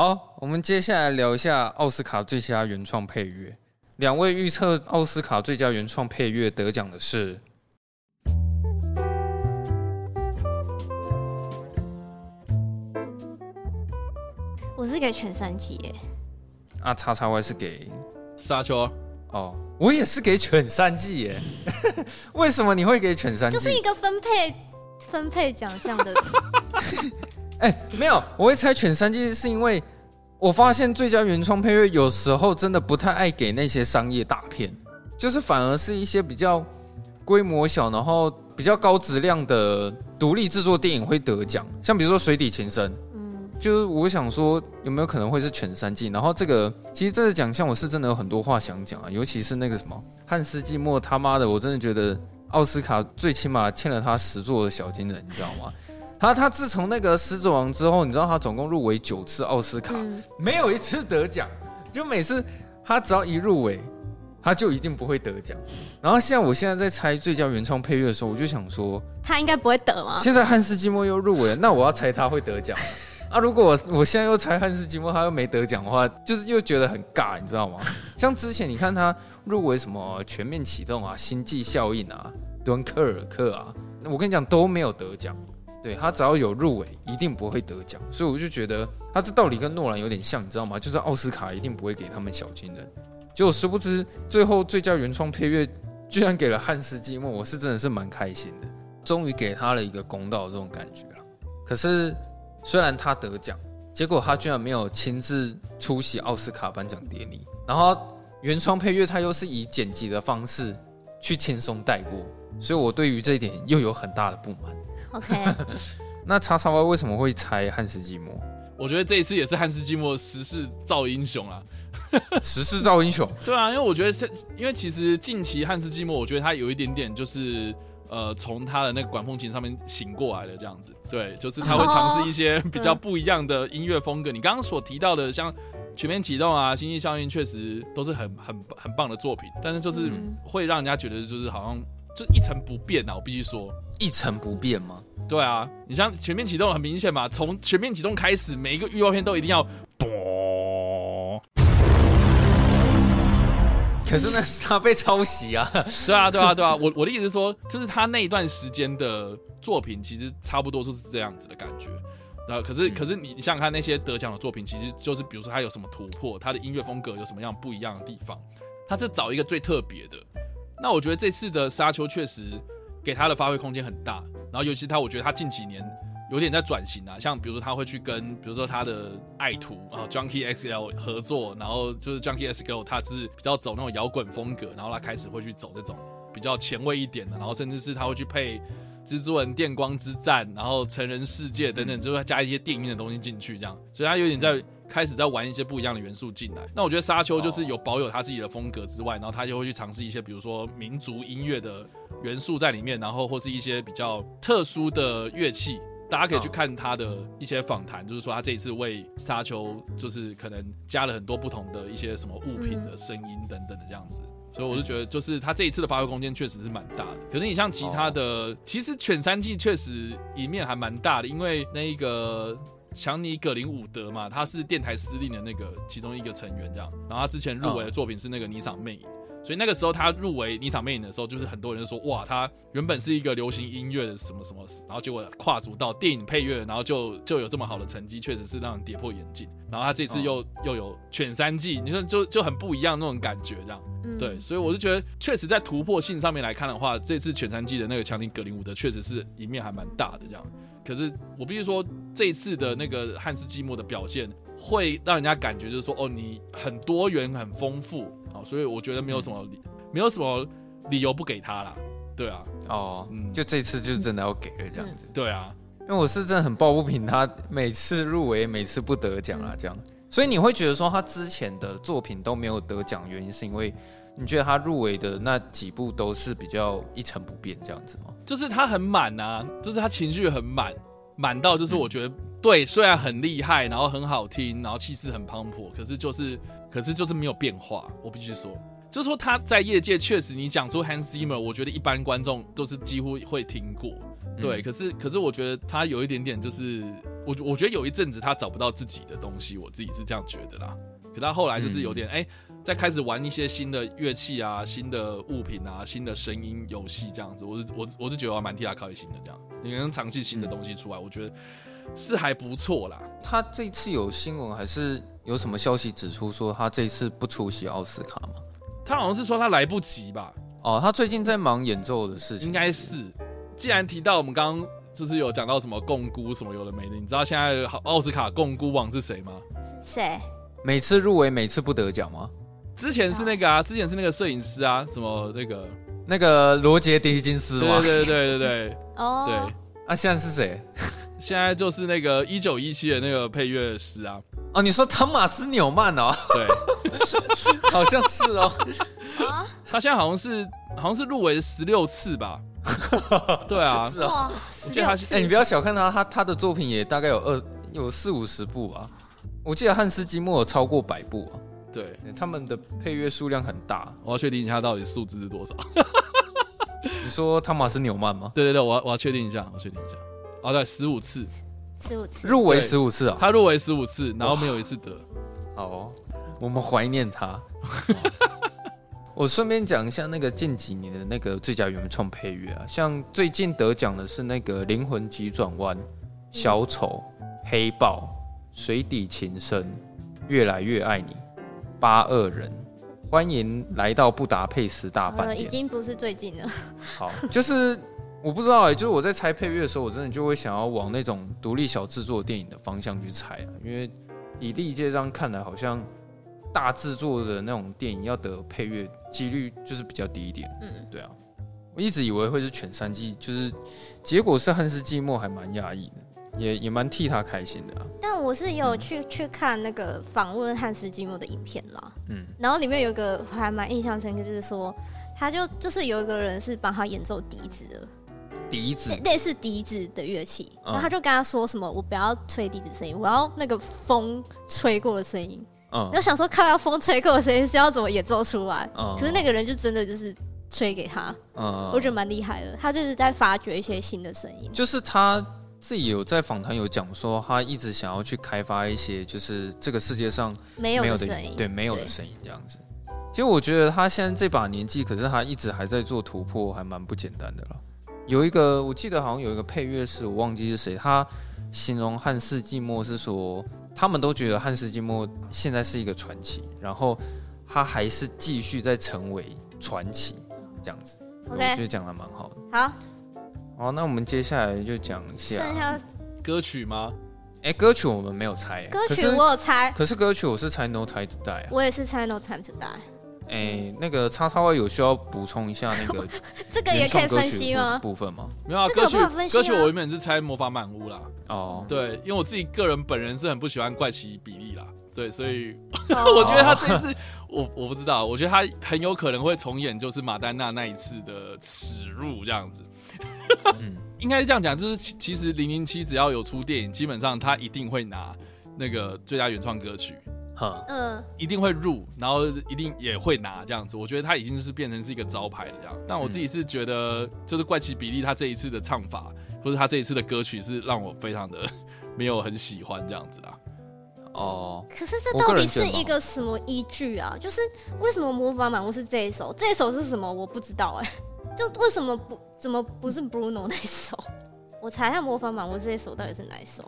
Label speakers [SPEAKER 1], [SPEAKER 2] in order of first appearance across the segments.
[SPEAKER 1] 好，我们接下来聊一下奥斯卡最佳原创配乐。两位预测奥斯卡最佳原创配乐得奖的是，
[SPEAKER 2] 我是给犬山记耶。
[SPEAKER 1] 啊，叉叉 Y 是给
[SPEAKER 3] 沙丘。
[SPEAKER 1] 哦，我也是给犬山季耶。为什么你会给犬山记？
[SPEAKER 2] 就是一个分配分配奖项的。
[SPEAKER 1] 哎、欸，没有，我会猜犬山记是因为。我发现最佳原创配乐有时候真的不太爱给那些商业大片，就是反而是一些比较规模小，然后比较高质量的独立制作电影会得奖，像比如说《水底情深》，嗯，就是我想说有没有可能会是犬三季？然后这个其实这个奖项我是真的有很多话想讲啊，尤其是那个什么汉斯季默他妈的，我真的觉得奥斯卡最起码欠了他十座的小金人，你知道吗？他他自从那个《狮子王》之后，你知道他总共入围九次奥斯卡，嗯、没有一次得奖。就每次他只要一入围，他就一定不会得奖。然后现在我现在在猜最佳原创配乐的时候，我就想说，
[SPEAKER 2] 他应该不会得吗？
[SPEAKER 1] 现在汉斯季默又入围了，那我要猜他会得奖 啊！如果我我现在又猜汉斯季默他又没得奖的话，就是又觉得很尬，你知道吗？像之前你看他入围什么《全面启动》啊，《星际效应》啊，《敦刻尔克》啊，我跟你讲都没有得奖。对，他只要有入围，一定不会得奖，所以我就觉得他这道理跟诺兰有点像，你知道吗？就是奥斯卡一定不会给他们小金人。结果殊不知，最后最佳原创配乐居然给了汉斯季默，我是真的是蛮开心的，终于给他了一个公道这种感觉了。可是虽然他得奖，结果他居然没有亲自出席奥斯卡颁奖典礼，然后原创配乐他又是以剪辑的方式去轻松带过，所以我对于这一点又有很大的不满。
[SPEAKER 2] OK，
[SPEAKER 1] 那叉叉 Y 为什么会猜汉斯季默？
[SPEAKER 3] 我觉得这一次也是汉斯季默时势造英雄啊！
[SPEAKER 1] 时势造英雄，
[SPEAKER 3] 对啊，因为我觉得是，因为其实近期汉斯季默，我觉得他有一点点就是呃，从他的那个管风琴上面醒过来的这样子。对，就是他会尝试一些比较不一样的音乐风格。你刚刚所提到的，像《全面启动》啊，《星际效应》确实都是很很很棒的作品，但是就是会让人家觉得就是好像。就一成不变啊！我必须说，
[SPEAKER 1] 一成不变吗？
[SPEAKER 3] 对啊，你像全面启动很明显嘛，从全面启动开始，每一个预告片都一定要嘣。
[SPEAKER 1] 可是那是他被抄袭啊！
[SPEAKER 3] 对啊，对啊，对啊！我我的意思是说，就是他那一段时间的作品，其实差不多就是这样子的感觉。然后，可是可是你你想想看，那些得奖的作品，其实就是比如说他有什么突破，他的音乐风格有什么样不一样的地方，他是找一个最特别的。那我觉得这次的沙丘确实给他的发挥空间很大，然后尤其他，我觉得他近几年有点在转型啊，像比如说他会去跟比如说他的爱徒啊 Junkie XL 合作，然后就是 Junkie XL 他是比较走那种摇滚风格，然后他开始会去走这种比较前卫一点的，然后甚至是他会去配蜘蛛人电光之战，然后成人世界等等，就会加一些电影的东西进去，这样，所以他有点在。开始在玩一些不一样的元素进来，那我觉得沙丘就是有保有他自己的风格之外，然后他就会去尝试一些，比如说民族音乐的元素在里面，然后或是一些比较特殊的乐器，大家可以去看他的一些访谈，就是说他这一次为沙丘就是可能加了很多不同的一些什么物品的声音等等的这样子，所以我就觉得就是他这一次的发挥空间确实是蛮大的。可是你像其他的，其实犬山季确实一面还蛮大的，因为那一个。强尼·葛林伍德嘛，他是电台司令的那个其中一个成员，这样。然后他之前入围的作品是那个《霓裳魅影》，所以那个时候他入围《霓裳魅影》的时候，就是很多人说，哇，他原本是一个流行音乐的什么什么，然后结果跨足到电影配乐，然后就就有这么好的成绩，确实是让人跌破眼镜。然后他这次又又有《犬三季》，你说就就很不一样那种感觉，这样。对，所以我就觉得，确实在突破性上面来看的话，这次《犬三季》的那个强尼·葛林伍德确实是一面还蛮大的这样。可是我必须说，这一次的那个汉斯季默的表现，会让人家感觉就是说，哦，你很多元、很丰富，哦，所以我觉得没有什么理，没有什么理由不给他啦。对啊，
[SPEAKER 1] 哦，嗯，就这次就是真的要给了这样子。
[SPEAKER 3] 对啊，
[SPEAKER 1] 因为我是真的很抱不平他每次入围，每次不得奖啊，这样。所以你会觉得说他之前的作品都没有得奖，原因是因为？你觉得他入围的那几部都是比较一成不变这样子吗？
[SPEAKER 3] 就是他很满啊，就是他情绪很满，满到就是我觉得、嗯、对，虽然很厉害，然后很好听，然后气势很磅礴，可是就是，可是就是没有变化。我必须说，就是说他在业界确实，你讲出 Hans Zimmer，我觉得一般观众都是几乎会听过。对，嗯、可是可是我觉得他有一点点就是，我我觉得有一阵子他找不到自己的东西，我自己是这样觉得啦。可他后来就是有点哎、嗯欸，在开始玩一些新的乐器啊、新的物品啊、新的声音游戏这样子，我是我我是觉得我蛮替他开心的。这样，你能尝试新的东西出来，嗯、我觉得是还不错啦。
[SPEAKER 1] 他这次有新闻还是有什么消息指出说他这次不出席奥斯卡吗？
[SPEAKER 3] 他好像是说他来不及吧？
[SPEAKER 1] 哦，他最近在忙演奏的事情，
[SPEAKER 3] 应该是。既然提到我们刚刚。就是有讲到什么摃龟什么有的没的，你知道现在奥斯卡摃龟王是谁吗？
[SPEAKER 2] 谁？
[SPEAKER 1] 每次入围每次不得奖吗？
[SPEAKER 3] 之前是那个啊，之前是那个摄影师啊，什么那个
[SPEAKER 1] 那个罗杰·狄金斯吗？
[SPEAKER 3] 对对对对对，
[SPEAKER 2] 哦，
[SPEAKER 3] 对。
[SPEAKER 1] 啊，现在是谁？
[SPEAKER 3] 现在就是那个一九一七的那个配乐师啊。
[SPEAKER 1] 哦，你说汤马斯·纽曼哦？
[SPEAKER 3] 对，
[SPEAKER 1] 好像是哦。
[SPEAKER 3] 他现在好像是好像是入围十六次吧。对啊，
[SPEAKER 1] 是啊，我记得他，哎，你不要小看他，他他的作品也大概有二有四五十部吧。我记得汉斯季默有超过百部啊。
[SPEAKER 3] 对，
[SPEAKER 1] 他们的配乐数量很大。
[SPEAKER 3] 我要确定一下到底数字是多少。
[SPEAKER 1] 你说汤马斯纽曼吗？
[SPEAKER 3] 对对对，我要我要确定一下，我确定一下。哦，对，十五次，
[SPEAKER 2] 十五次
[SPEAKER 1] 入围十五次啊，
[SPEAKER 3] 他入围十五次，然后没有一次得。
[SPEAKER 1] 好，我们怀念他。我顺便讲一下那个近几年的那个最佳原创配乐啊，像最近得奖的是那个《灵魂急转弯》、《小丑》、《黑豹》、《水底情深》、《越来越爱你》、《八二人》。欢迎来到布达佩斯大饭店。
[SPEAKER 2] 已经不是最近了。
[SPEAKER 1] 好，就是我不知道哎、欸，就是我在猜配乐的时候，我真的就会想要往那种独立小制作电影的方向去猜啊，因为以历届这样看来，好像。大制作的那种电影要得配乐几率就是比较低一点。嗯，对啊，我一直以为会是全山季，就是结果是汉斯季默，还蛮压抑的，也也蛮替他开心的啊。
[SPEAKER 2] 但我是有去、嗯、去看那个访问汉斯季默的影片啦，嗯，然后里面有一个还蛮印象深刻，就是说他就就是有一个人是帮他演奏笛子的，
[SPEAKER 1] 笛子
[SPEAKER 2] 类似笛子的乐器，然后他就跟他说什么，我不要吹笛子声音，我要那个风吹过的声音。嗯，然后想说看到风吹过的声音是要怎么演奏出来？嗯，可是那个人就真的就是吹给他，嗯，我觉得蛮厉害的。他就是在发掘一些新的声音。
[SPEAKER 1] 就是他自己有在访谈有讲说，他一直想要去开发一些就是这个世界上没有的声音，对，没有的声音这样子。其实我觉得他现在这把年纪，可是他一直还在做突破，还蛮不简单的了。有一个我记得好像有一个配乐师，我忘记是谁，他形容汉斯季默是说。他们都觉得汉斯季默现在是一个传奇，然后他还是继续在成为传奇这样子。Okay. 我觉得讲的蛮好的。
[SPEAKER 2] 好，
[SPEAKER 1] 好，那我们接下来就讲一下剩下
[SPEAKER 3] 歌曲吗？
[SPEAKER 1] 哎，歌曲我们没有猜。
[SPEAKER 2] 歌曲我有猜，
[SPEAKER 1] 可是歌曲我是猜 No Time to Die 啊。
[SPEAKER 2] 我也是猜 No Time to Die。
[SPEAKER 1] 哎，那个叉叉 Y 有需要补充一下那个
[SPEAKER 2] 这个也可以分析吗？
[SPEAKER 1] 部分吗？
[SPEAKER 3] 没有啊，歌曲歌曲我原本是猜魔法满屋啦。
[SPEAKER 1] 哦，
[SPEAKER 3] 对，因为我自己个人本人是很不喜欢怪奇比例啦，对，所以 我觉得他这次我我不知道，我觉得他很有可能会重演就是马丹娜那一次的耻辱这样子。应该是这样讲，就是其实零零七只要有出电影，基本上他一定会拿那个最佳原创歌曲。嗯，一定会入，然后一定也会拿这样子。我觉得他已经是变成是一个招牌了这样。但我自己是觉得，就是怪奇比利他这一次的唱法，或者他这一次的歌曲是让我非常的没有很喜欢这样子啦。
[SPEAKER 1] 哦，
[SPEAKER 2] 可是这到底是一个什么依据啊？就是为什么魔法满屋是这一首？这一首是什么？我不知道哎、欸。就为什么不怎么不是 Bruno 那一首？我查一下魔法满屋这一首到底是哪一首？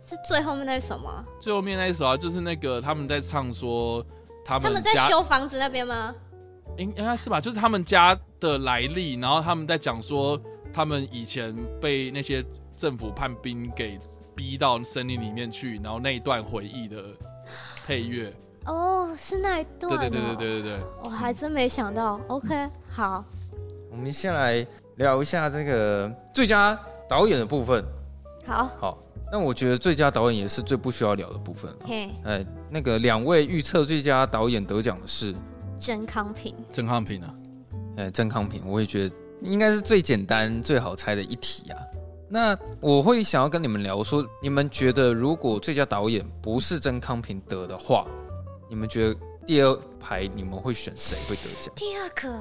[SPEAKER 2] 是最后面那一首吗？
[SPEAKER 3] 最后面那一首啊，就是那个他们在唱说他们
[SPEAKER 2] 他们在修房子那边吗？
[SPEAKER 3] 应应该是吧，就是他们家的来历，然后他们在讲说他们以前被那些政府叛兵给逼到森林里面去，然后那一段回忆的配乐。
[SPEAKER 2] 哦，是那一段。
[SPEAKER 3] 对对对对对对对。
[SPEAKER 2] 我还真没想到。OK，好，
[SPEAKER 1] 我们先来聊一下这个最佳导演的部分。
[SPEAKER 2] 好，
[SPEAKER 1] 好。那我觉得最佳导演也是最不需要聊的部分。嘿，哎，那个两位预测最佳导演得奖的是
[SPEAKER 2] 曾康平。
[SPEAKER 3] 曾康平啊，
[SPEAKER 1] 哎，曾康平，我也觉得应该是最简单、最好猜的一题啊。那我会想要跟你们聊说，你们觉得如果最佳导演不是曾康平得的话，你们觉得第二排你们会选谁会得奖？
[SPEAKER 2] 第二个，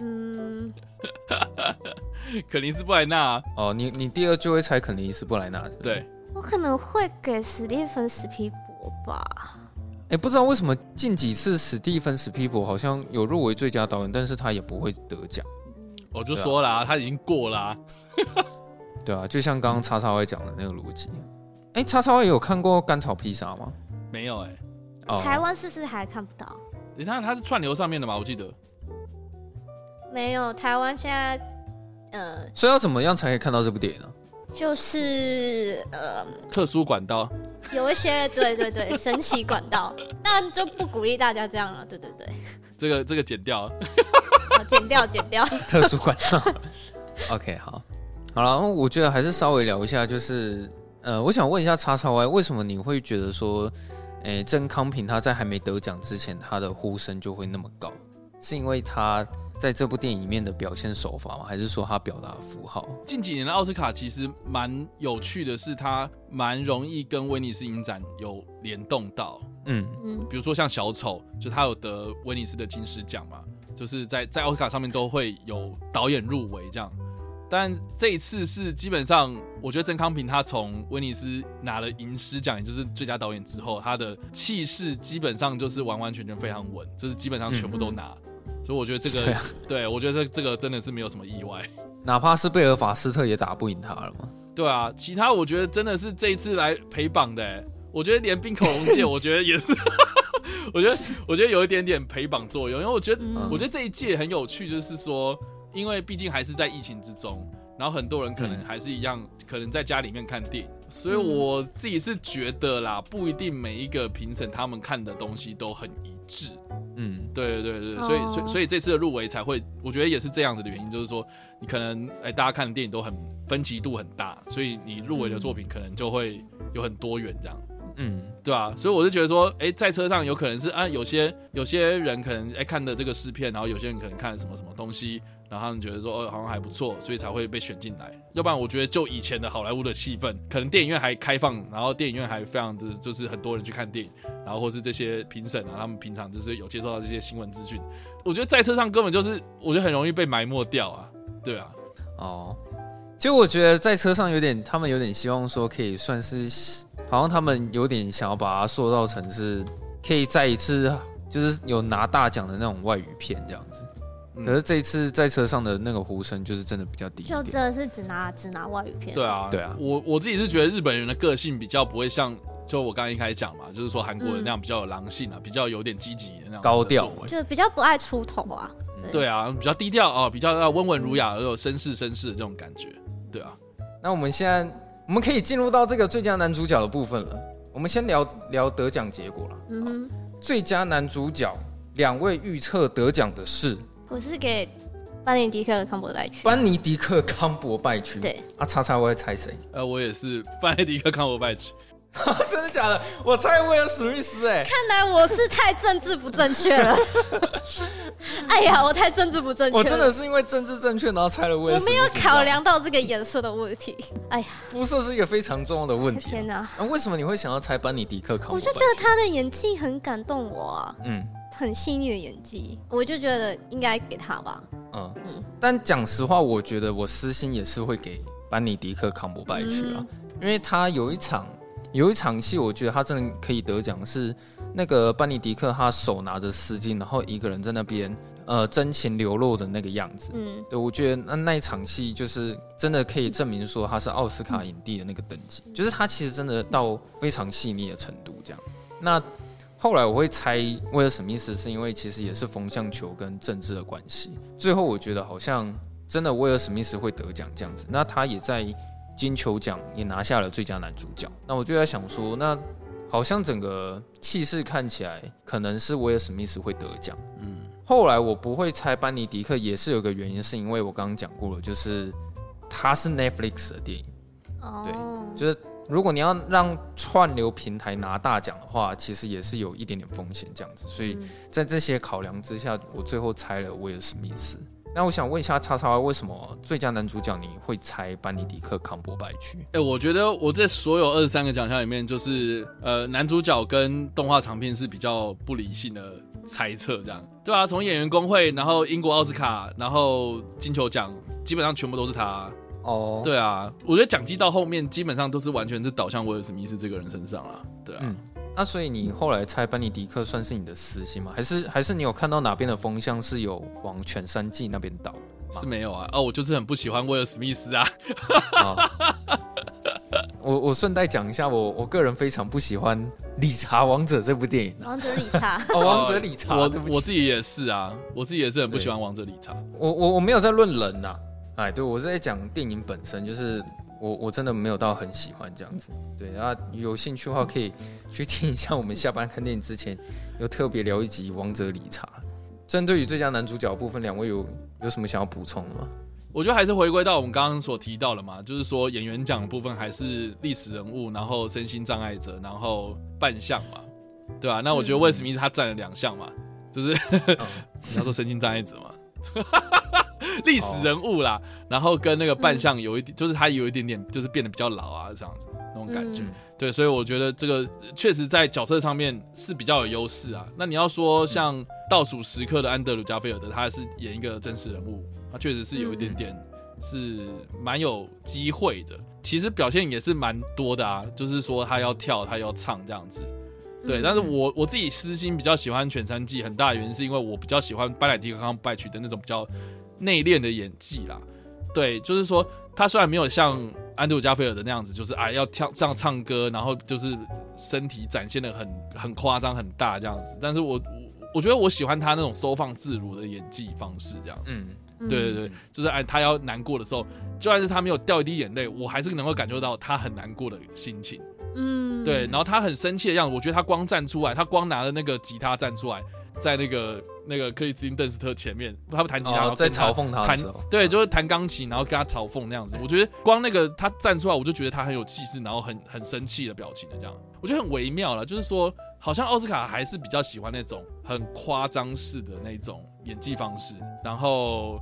[SPEAKER 2] 嗯，
[SPEAKER 3] 肯尼斯布莱纳
[SPEAKER 1] 哦，你你第二就会猜肯尼斯布莱纳，
[SPEAKER 3] 对，
[SPEAKER 2] 我可能会给史蒂芬史皮博吧。
[SPEAKER 1] 哎、欸，不知道为什么近几次史蒂芬史皮博好像有入围最佳导演，但是他也不会得奖。
[SPEAKER 3] 我就说了、啊，他已经过了、啊。
[SPEAKER 1] 对啊，就像刚刚叉叉 Y 讲的那个逻辑。哎、欸，叉叉 Y 有看过甘草披萨吗？
[SPEAKER 3] 没有哎、欸。
[SPEAKER 2] 哦，台湾是不是还看不到？
[SPEAKER 3] 你看它是串流上面的吗？我记得。
[SPEAKER 2] 没有，台湾现在呃。
[SPEAKER 1] 所以要怎么样才可以看到这部电影呢？
[SPEAKER 2] 就是呃，
[SPEAKER 3] 特殊管道。
[SPEAKER 2] 有一些对对对 神奇管道，那就不鼓励大家这样了。对对对。
[SPEAKER 3] 这个这个剪掉。
[SPEAKER 2] 剪掉 剪掉。
[SPEAKER 1] 特殊管道。OK，好。好了，我觉得还是稍微聊一下，就是呃，我想问一下叉叉 Y，为什么你会觉得说，诶，郑康平他在还没得奖之前，他的呼声就会那么高？是因为他在这部电影里面的表现手法吗？还是说他表达符号？
[SPEAKER 3] 近几年的奥斯卡其实蛮有趣的是，他蛮容易跟威尼斯影展有联动到，嗯嗯，比如说像小丑，就他有得威尼斯的金狮奖嘛，就是在在奥斯卡上面都会有导演入围这样。但这一次是基本上，我觉得郑康平他从威尼斯拿了银狮奖，也就是最佳导演之后，他的气势基本上就是完完全全非常稳，就是基本上全部都拿。嗯、所以我觉得这个，对，啊、对我觉得这这个真的是没有什么意外。
[SPEAKER 1] 哪怕是贝尔法斯特也打不赢他了吗？
[SPEAKER 3] 对啊，其他我觉得真的是这一次来陪榜的，我觉得连冰口龙界，我觉得也是，我觉得我觉得有一点点陪榜作用，因为我觉得、嗯、我觉得这一届很有趣，就是说。因为毕竟还是在疫情之中，然后很多人可能还是一样，可能在家里面看电影，所以我自己是觉得啦，不一定每一个评审他们看的东西都很一致。嗯，对对对对，所以所以所以这次的入围才会，我觉得也是这样子的原因，就是说你可能哎，大家看的电影都很分歧度很大，所以你入围的作品可能就会有很多元这样。嗯，对啊，所以我是觉得说，哎，在车上有可能是啊，有些有些人可能哎看的这个试片，然后有些人可能看了什么什么东西。然后他们觉得说，哦，好像还不错，所以才会被选进来。要不然，我觉得就以前的好莱坞的气氛，可能电影院还开放，然后电影院还非常的就是很多人去看电影，然后或是这些评审啊，他们平常就是有接受到这些新闻资讯。我觉得在车上根本就是，我觉得很容易被埋没掉啊。对啊，
[SPEAKER 1] 哦，其实我觉得在车上有点，他们有点希望说可以算是，好像他们有点想要把它塑造成是可以再一次就是有拿大奖的那种外语片这样子。可是这一次在车上的那个呼声就是真的比较低，
[SPEAKER 2] 就真的是只拿只拿外语片。
[SPEAKER 3] 对啊，对啊，我我自己是觉得日本人的个性比较不会像，就我刚刚一开始讲嘛，就是说韩国人那样比较有狼性啊，比较有点积极的那种
[SPEAKER 1] 高调，
[SPEAKER 2] 就比较不爱出头啊。
[SPEAKER 3] 对啊，比较低调啊，比较要温文儒雅，有绅士绅士的这种感觉。对啊，
[SPEAKER 1] 那我们现在我们可以进入到这个最佳男主角的部分了。我们先聊聊得奖结果了。嗯哼，最佳男主角两位预测得奖的是。
[SPEAKER 2] 我是给班尼迪克康伯拜区。
[SPEAKER 1] 班尼迪克康伯拜区。
[SPEAKER 2] 对。
[SPEAKER 1] 啊，叉叉，我会猜谁？
[SPEAKER 3] 呃，我也是班尼迪克康伯拜区。
[SPEAKER 1] 真的假的？我猜威尔史密斯。哎，
[SPEAKER 2] 看来我是太政治不正确了。哎呀，我太政治不正确。
[SPEAKER 1] 我真的是因为政治正确，然后猜了威尔。
[SPEAKER 2] 我没有考量到这个颜色的问题。哎呀，
[SPEAKER 1] 肤色是一个非常重要的问题。
[SPEAKER 2] 天哪！
[SPEAKER 1] 那为什么你会想要猜班尼迪克康伯？
[SPEAKER 2] 我就觉得他的演技很感动我啊。嗯。很细腻的演技，我就觉得应该给他吧。嗯
[SPEAKER 1] 嗯，但讲实话，我觉得我私心也是会给班尼迪克康伯拜去啊，因为他有一场有一场戏，我觉得他真的可以得奖，是那个班尼迪克他手拿着丝巾，然后一个人在那边呃真情流露的那个样子。嗯，对，我觉得那那一场戏就是真的可以证明说他是奥斯卡影帝的那个等级，就是他其实真的到非常细腻的程度这样。那。后来我会猜威尔史密斯，是因为其实也是风向球跟政治的关系。最后我觉得好像真的威尔史密斯会得奖这样子。那他也在金球奖也拿下了最佳男主角。那我就在想说，那好像整个气势看起来可能是威尔史密斯会得奖。嗯。后来我不会猜班尼迪克，也是有个原因，是因为我刚刚讲过了，就是他是 Netflix 的电影。哦。对，就是。如果你要让串流平台拿大奖的话，其实也是有一点点风险这样子，所以在这些考量之下，我最后猜了威尔史密斯。那我想问一下叉叉，为什么最佳男主角你会猜班尼迪克康伯拜区？
[SPEAKER 3] 哎、欸，我觉得我在所有二十三个奖项里面，就是呃男主角跟动画长片是比较不理性的猜测，这样对啊，从演员工会，然后英国奥斯卡，然后金球奖，基本上全部都是他。哦，对啊，我觉得讲机到后面基本上都是完全是导向威尔史密斯这个人身上了，对啊。嗯
[SPEAKER 1] 那所以你后来猜班尼迪克算是你的私心吗？还是还是你有看到哪边的风向是有往全山季那边倒？
[SPEAKER 3] 是没有啊，哦，我就是很不喜欢威尔史密斯啊。
[SPEAKER 1] 哦、我我顺带讲一下，我我个人非常不喜欢《理查王者》这部电影。
[SPEAKER 2] 王者理查，
[SPEAKER 1] 哦，王者理查，
[SPEAKER 3] 我我自己也是啊，我自己也是很不喜欢王者理查。
[SPEAKER 1] 我我我没有在论人呐、啊，哎，对我是在讲电影本身，就是。我我真的没有到很喜欢这样子，对，然后有兴趣的话可以去听一下，我们下班看电影之前有特别聊一集《王者理查》。针对于最佳男主角部分，两位有有什么想要补充的吗？
[SPEAKER 3] 我觉得还是回归到我们刚刚所提到的嘛，就是说演员奖的部分还是历史人物，然后身心障碍者，然后扮相嘛，对吧、啊？那我觉得威尔史密斯他占了两项嘛，就是、嗯、你要说身心障碍者嘛。历史人物啦，然后跟那个扮相有一点，就是他有一点点，就是变得比较老啊，这样子那种感觉。对，所以我觉得这个确实在角色上面是比较有优势啊。那你要说像倒数时刻的安德鲁加菲尔德，他还是演一个真实人物，他确实是有一点点是蛮有机会的。其实表现也是蛮多的啊，就是说他要跳，他要唱这样子。对，但是我我自己私心比较喜欢《犬山记》，很大的原因是因为我比较喜欢班乃迪克康拜曲的那种比较。内敛的演技啦，对，就是说他虽然没有像安德鲁加菲尔德那样子，就是啊要跳这样唱歌，然后就是身体展现的很很夸张很大这样子，但是我我觉得我喜欢他那种收放自如的演技方式，这样，嗯，对对对，就是哎他要难过的时候，就算是他没有掉一滴眼泪，我还是能够感受到他很难过的心情，嗯，对，然后他很生气的样子，我觉得他光站出来，他光拿着那个吉他站出来。在那个那个克里斯汀邓斯特前面，他们弹吉他，
[SPEAKER 1] 在嘲讽他，弹
[SPEAKER 3] 对，就是弹钢琴，然后跟他嘲讽那样子。我觉得光那个他站出来，我就觉得他很有气势，然后很很生气的表情的这样，我觉得很微妙了。就是说，好像奥斯卡还是比较喜欢那种很夸张式的那种演技方式，然后。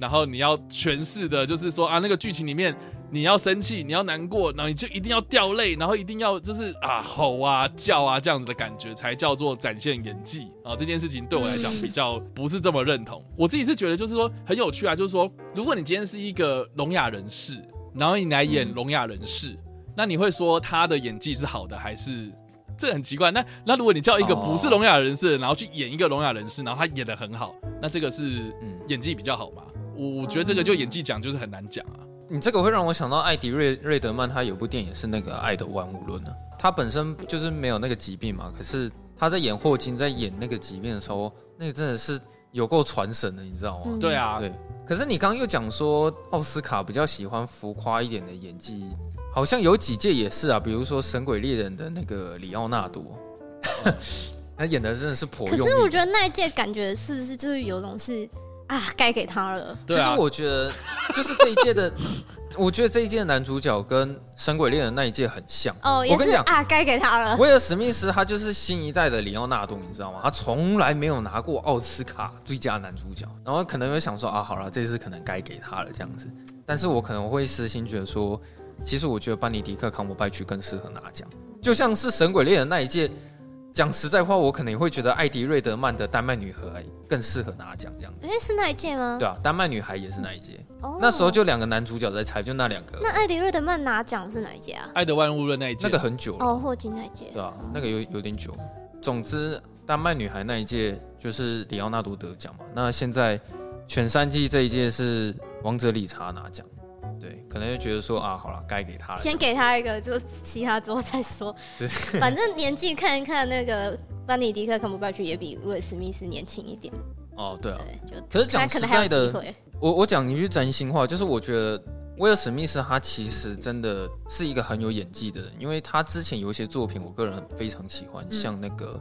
[SPEAKER 3] 然后你要诠释的，就是说啊，那个剧情里面，你要生气，你要难过，然后你就一定要掉泪，然后一定要就是啊吼啊叫啊这样子的感觉，才叫做展现演技啊。这件事情对我来讲比较不是这么认同。我自己是觉得就是说很有趣啊，就是说如果你今天是一个聋哑人士，然后你来演聋哑人士，那你会说他的演技是好的还是？这很奇怪。那那如果你叫一个不是聋哑人士，然后去演一个聋哑人士，然后他演的很好，那这个是演技比较好吗？我我觉得这个就演技讲就是很难讲啊。
[SPEAKER 1] 你这个会让我想到艾迪瑞瑞德曼，他有部电影是那个《爱的万物论》呢。他本身就是没有那个疾病嘛，可是他在演霍金在演那个疾病的时候，那个真的是有够传神的，你知道吗？
[SPEAKER 3] 对啊，
[SPEAKER 1] 对。可是你刚刚又讲说奥斯卡比较喜欢浮夸一点的演技，好像有几届也是啊，比如说《神鬼猎人》的那个里奥纳多，他演的真的是颇用。
[SPEAKER 2] 可是我觉得那一届感觉是是就是有种是。啊，该给他了。
[SPEAKER 1] 其实我觉得，就是这一届的，我觉得这一届男主角跟《神鬼恋人》那一届很像。
[SPEAKER 2] 哦，我跟你讲啊，该给他了。
[SPEAKER 1] 威尔史密斯他就是新一代的里奥纳多，你知道吗？他从来没有拿过奥斯卡最佳男主角，然后可能会想说啊，好了，这次可能该给他了这样子。但是我可能会私心觉得说，其实我觉得班尼迪克康伯拜区更适合拿奖，就像是《神鬼恋人》那一届。讲实在话，我可能也会觉得艾迪瑞德曼的丹麦女孩更适合拿奖这样子。
[SPEAKER 2] 哎，是那一届吗？
[SPEAKER 1] 对啊，丹麦女孩也是那一届。哦，那时候就两个男主角在猜，就那两个。
[SPEAKER 2] 那艾迪瑞德曼拿奖是哪一届啊？
[SPEAKER 3] 爱德万物论那一届。
[SPEAKER 1] 那个很久了。
[SPEAKER 2] 哦，霍金那一届。
[SPEAKER 1] 对啊，那个有有点久。总之，丹麦女孩那一届就是里奥纳多得奖嘛。那现在全山季这一届是王者理查拿奖。对，可能就觉得说啊，好了，该给他了。
[SPEAKER 2] 先给他一个，就其他之后再说。反正年纪看一看，那个班尼迪克康伯拜区也比威尔史密斯年轻一点。
[SPEAKER 1] 哦，对啊。对，就可是讲实在的，我我讲一句真心话，就是我觉得威尔史密斯他其实真的是一个很有演技的人，因为他之前有一些作品，我个人非常喜欢，嗯、像那个《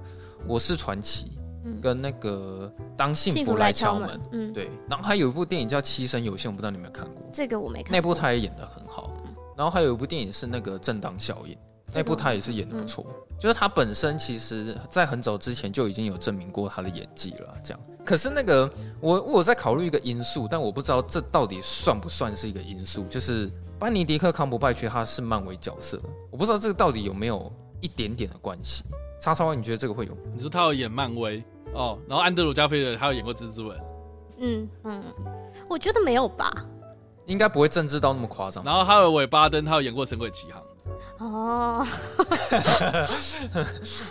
[SPEAKER 1] 我是传奇》。跟那个当幸福来敲门，嗯，对，然后还有一部电影叫《七生有幸》，我不知道你有没有看过？
[SPEAKER 2] 这个我没看過。
[SPEAKER 1] 那部他也演得很好。然后还有一部电影是那个《正当效应》，那部他也是演得不错，嗯、就是他本身其实在很早之前就已经有证明过他的演技了。这样，可是那个我我在考虑一个因素，但我不知道这到底算不算是一个因素，就是班尼迪克康伯拜区他是漫威角色，我不知道这个到底有没有一点点的关系。叉叉，你觉得这个会有？
[SPEAKER 3] 你说他要演漫威哦，然后安德鲁加菲尔他有演过蜘蛛人，
[SPEAKER 2] 嗯嗯，我觉得没有吧。
[SPEAKER 1] 应该不会政治到那么夸张。
[SPEAKER 3] 然后哈尔韦巴登他有演过《神鬼奇航》
[SPEAKER 2] 哦，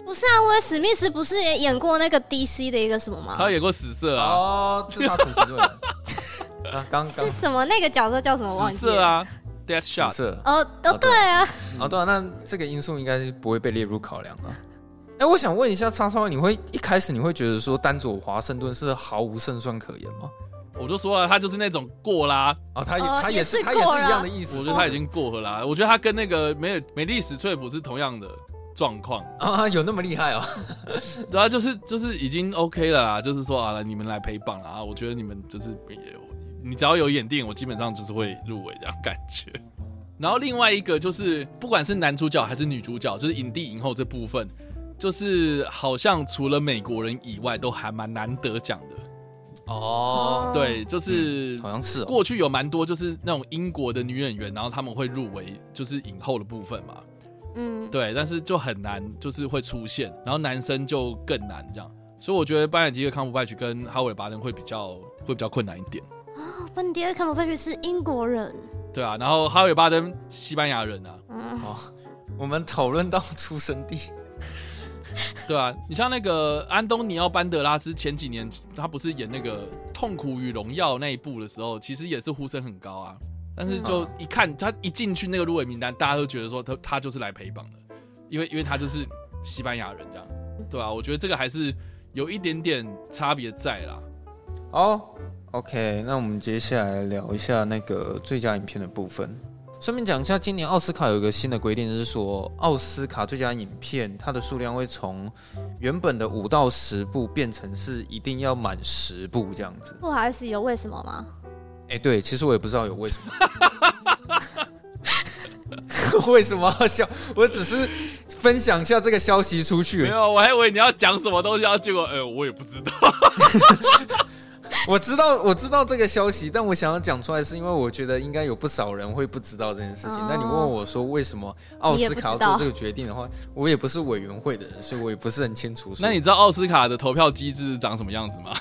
[SPEAKER 2] 不是啊，威尔史密斯不是也演过那个 DC 的一个什么吗？
[SPEAKER 3] 他有演过死色啊，
[SPEAKER 1] 哦，自杀突击队。啊，刚刚
[SPEAKER 2] 是什么？那个角色叫什么？忘记了
[SPEAKER 3] 啊，Death Shot。
[SPEAKER 1] 哦
[SPEAKER 2] 哦，都对啊。
[SPEAKER 1] 哦，对啊，那这个因素应该是不会被列入考量了。哎，我想问一下叉烧，你会一开始你会觉得说丹佐华盛顿是毫无胜算可言吗？
[SPEAKER 3] 我就说了，他就是那种过啦
[SPEAKER 1] 啊，他也他也是他也是一样的意思。
[SPEAKER 3] 我觉得他已经过了啦。我觉得他跟那个梅梅丽史翠普是同样的状况
[SPEAKER 1] 啊，有那么厉害哦？
[SPEAKER 3] 主要就是就是已经 OK 了啦，就是说啊，你们来陪榜了啊。我觉得你们就是也有，你只要有演电影，我基本上就是会入围这样感觉。然后另外一个就是，不管是男主角还是女主角，就是影帝影后这部分，就是好像除了美国人以外，都还蛮难得奖的。
[SPEAKER 1] 哦，
[SPEAKER 3] 对，就是、
[SPEAKER 1] 嗯、好像是
[SPEAKER 3] 过去有蛮多，就是那种英国的女演员，然后他们会入围，就是影后的部分嘛。嗯，对，但是就很难，就是会出现，然后男生就更难这样。所以我觉得班尼迪克康伯拜奇跟哈维巴登会比较会比较困难一点。
[SPEAKER 2] 哦，班尼迪克康伯拜奇是英国人，
[SPEAKER 3] 对啊，然后哈维巴登西班牙人啊。嗯，
[SPEAKER 1] 好，我们讨论到出生地。
[SPEAKER 3] 对啊，你像那个安东尼奥·班德拉斯，前几年他不是演那个《痛苦与荣耀》那一部的时候，其实也是呼声很高啊。但是就一看他一进去那个入围名单，大家都觉得说他他就是来陪榜的，因为因为他就是西班牙人这样。对啊，我觉得这个还是有一点点差别在啦。
[SPEAKER 1] 哦，OK，那我们接下来聊一下那个最佳影片的部分。顺便讲一下，今年奥斯卡有一个新的规定，就是说奥斯卡最佳影片它的数量会从原本的五到十部变成是一定要满十部这样子。
[SPEAKER 2] 不好意思，有为什么吗？
[SPEAKER 1] 哎、欸，对，其实我也不知道有为什么。为什么要笑？我只是分享一下这个消息出去。
[SPEAKER 3] 没有，我还以为你要讲什么东西，结果，呃，我也不知道。
[SPEAKER 1] 我知道，我知道这个消息，但我想要讲出来，是因为我觉得应该有不少人会不知道这件事情。那、哦、你问我说为什么奥斯卡要做这个决定的话，我也不是委员会的人，所以我也不是很清楚。
[SPEAKER 3] 那你知道奥斯卡的投票机制长什么样子吗？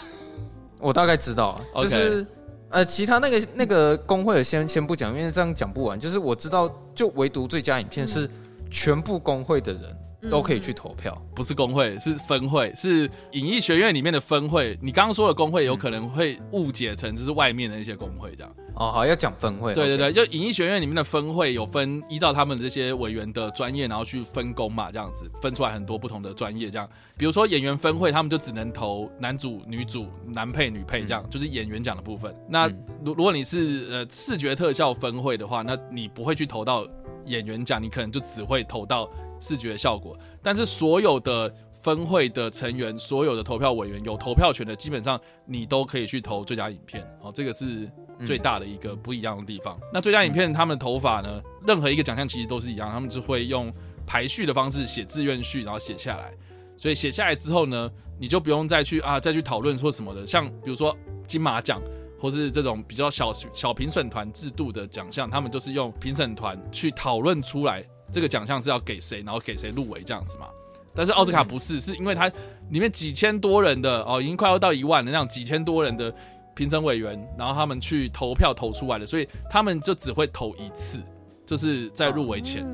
[SPEAKER 1] 我大概知道，就是、okay. 呃，其他那个那个工会的先先不讲，因为这样讲不完。就是我知道，就唯独最佳影片是全部工会的人。都可以去投票，
[SPEAKER 3] 不是工会，是分会，是影艺学院里面的分会。你刚刚说的工会，有可能会误解成就是外面的那些工会这样。
[SPEAKER 1] 哦，好，要讲分会。
[SPEAKER 3] 对对对，就影艺学院里面的分会有分，依照他们的这些委员的专业，然后去分工嘛，这样子分出来很多不同的专业这样。比如说演员分会，他们就只能投男主、女主、男配、女配这样，就是演员奖的部分。那如如果你是呃视觉特效分会的话，那你不会去投到演员奖，你可能就只会投到。视觉效果，但是所有的分会的成员，所有的投票委员有投票权的，基本上你都可以去投最佳影片。哦，这个是最大的一个不一样的地方。嗯、那最佳影片他们的投法呢，任何一个奖项其实都是一样，他们就会用排序的方式写志愿序，然后写下来。所以写下来之后呢，你就不用再去啊再去讨论说什么的。像比如说金马奖，或是这种比较小小评审团制度的奖项，他们就是用评审团去讨论出来。这个奖项是要给谁，然后给谁入围这样子嘛？但是奥斯卡不是，是因为它里面几千多人的哦，已经快要到一万了那样几千多人的评审委员，然后他们去投票投出来的，所以他们就只会投一次，就是在入围前。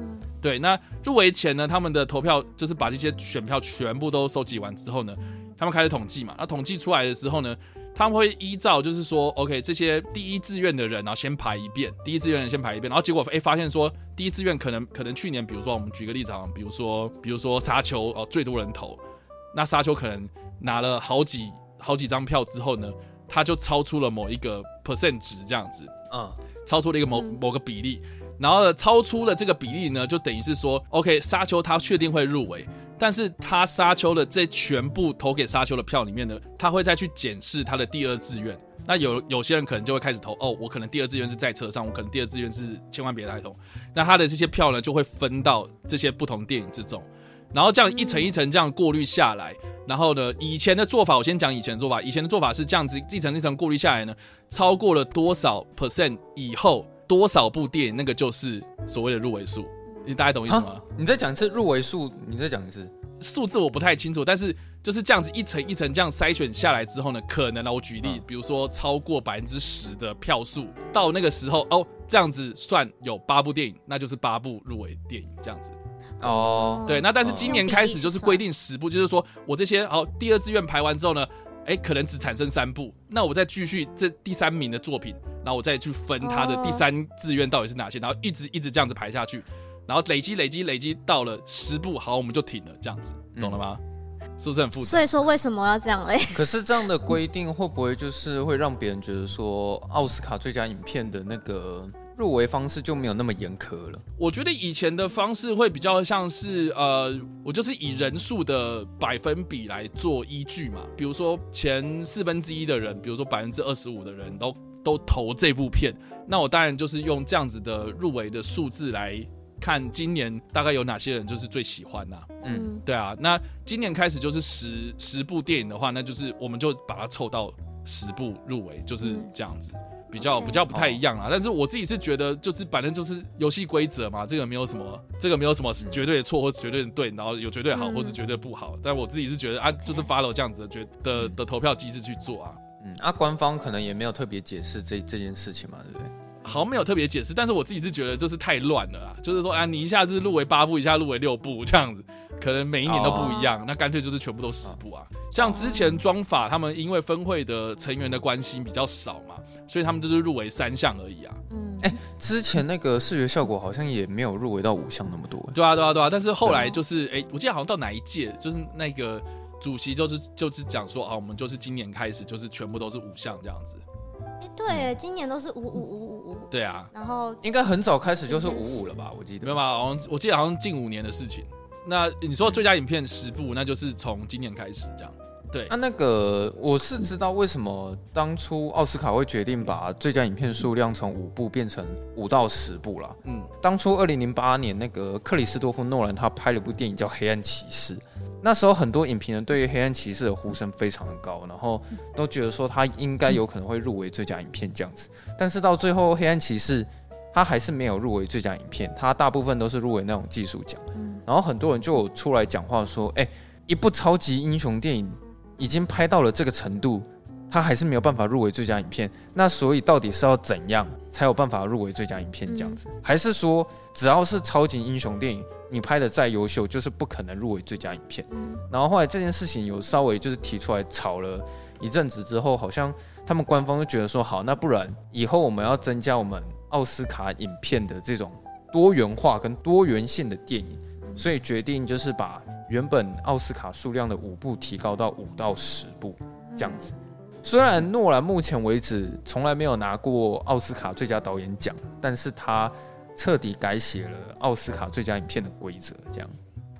[SPEAKER 3] 对，那入围前呢，他们的投票就是把这些选票全部都收集完之后呢，他们开始统计嘛。那统计出来的时候呢，他们会依照就是说，OK，这些第一志愿的人，然后先排一遍，第一志愿的人先排一遍，然后结果哎发现说，第一志愿可能可能去年，比如说我们举个例子啊，比如说比如说沙丘哦，最多人投，那沙丘可能拿了好几好几张票之后呢，他就超出了某一个 percent 值这样子，嗯，超出了一个某某个比例，然后呢超出了这个比例呢，就等于是说，OK，沙丘他确定会入围。但是他沙丘的这全部投给沙丘的票里面呢，他会再去检视他的第二志愿，那有有些人可能就会开始投哦，我可能第二志愿是在车上，我可能第二志愿是千万别抬头。那他的这些票呢，就会分到这些不同电影之中，然后这样一层一层这样过滤下来。然后呢，以前的做法，我先讲以前的做法。以前的做法是这样子，一层一层过滤下来呢，超过了多少 percent 以后，多少部电影，那个就是所谓的入围数。你大概懂意思吗？
[SPEAKER 1] 你再讲一次入围数，你再讲一次
[SPEAKER 3] 数字，我不太清楚，但是。就是这样子一层一层这样筛选下来之后呢，可能呢，我举例，嗯、比如说超过百分之十的票数，到那个时候哦，这样子算有八部电影，那就是八部入围电影这样子。
[SPEAKER 1] 哦，
[SPEAKER 3] 对，那但是今年开始就是规定十部，就是说我这些好第二志愿排完之后呢，哎，可能只产生三部，那我再继续这第三名的作品，然后我再去分他的第三志愿到底是哪些，然后一直一直这样子排下去，然后累积累积累积到了十部，好，我们就停了，这样子，懂了吗？嗯是不是很复杂？
[SPEAKER 2] 所以说为什么要这样嘞？
[SPEAKER 1] 可是这样的规定会不会就是会让别人觉得说奥斯卡最佳影片的那个入围方式就没有那么严苛了？
[SPEAKER 3] 我觉得以前的方式会比较像是呃，我就是以人数的百分比来做依据嘛。比如说前四分之一的人，比如说百分之二十五的人都都投这部片，那我当然就是用这样子的入围的数字来。看今年大概有哪些人就是最喜欢呐、啊？嗯，对啊，那今年开始就是十十部电影的话，那就是我们就把它凑到十部入围，就是这样子，比较比较不太一样啊。但是我自己是觉得，就是反正就是游戏规则嘛，这个没有什么，这个没有什么绝对的错或绝对的对，然后有绝对好或是绝对不好。但我自己是觉得啊，就是 follow 这样子的觉的的投票机制去做啊。
[SPEAKER 1] 嗯，啊，官方可能也没有特别解释这这件事情嘛，对不对？
[SPEAKER 3] 好像没有特别解释，但是我自己是觉得就是太乱了啦。就是说啊，你一下子入围八部，一下入围六部这样子，可能每一年都不一样。那干脆就是全部都十部啊。像之前妆法他们因为分会的成员的关系比较少嘛，所以他们就是入围三项而已啊。
[SPEAKER 1] 嗯，哎，之前那个视觉效果好像也没有入围到五项那么多。
[SPEAKER 3] 对啊，对啊，对啊。但是后来就是哎，我记得好像到哪一届，就是那个主席就是就是讲说啊，我们就是今年开始就是全部都是五项这样子。
[SPEAKER 2] 哎，对，今年都是五五五五五。
[SPEAKER 3] 对啊，
[SPEAKER 2] 然后
[SPEAKER 1] 应该很早开始就是五五了吧？我记得
[SPEAKER 3] 没有吧？好像我记得好像近五年的事情。那你说最佳影片十部，那就是从今年开始这样。对，
[SPEAKER 1] 那那个我是知道为什么当初奥斯卡会决定把最佳影片数量从五部变成五到十部了。嗯，当初二零零八年那个克里斯多夫诺兰他拍了部电影叫《黑暗骑士》。那时候很多影评人对于《黑暗骑士》的呼声非常的高，然后都觉得说他应该有可能会入围最佳影片这样子。但是到最后，《黑暗骑士》他还是没有入围最佳影片，他大部分都是入围那种技术奖。然后很多人就有出来讲话说：“哎，一部超级英雄电影已经拍到了这个程度，他还是没有办法入围最佳影片。那所以到底是要怎样才有办法入围最佳影片这样子？还是说只要是超级英雄电影？”你拍的再优秀，就是不可能入围最佳影片。然后后来这件事情有稍微就是提出来吵了一阵子之后，好像他们官方就觉得说，好，那不然以后我们要增加我们奥斯卡影片的这种多元化跟多元性的电影，所以决定就是把原本奥斯卡数量的五部提高到五到十部这样子。虽然诺兰目前为止从来没有拿过奥斯卡最佳导演奖，但是他。彻底改写了奥斯卡最佳影片的规则，这样。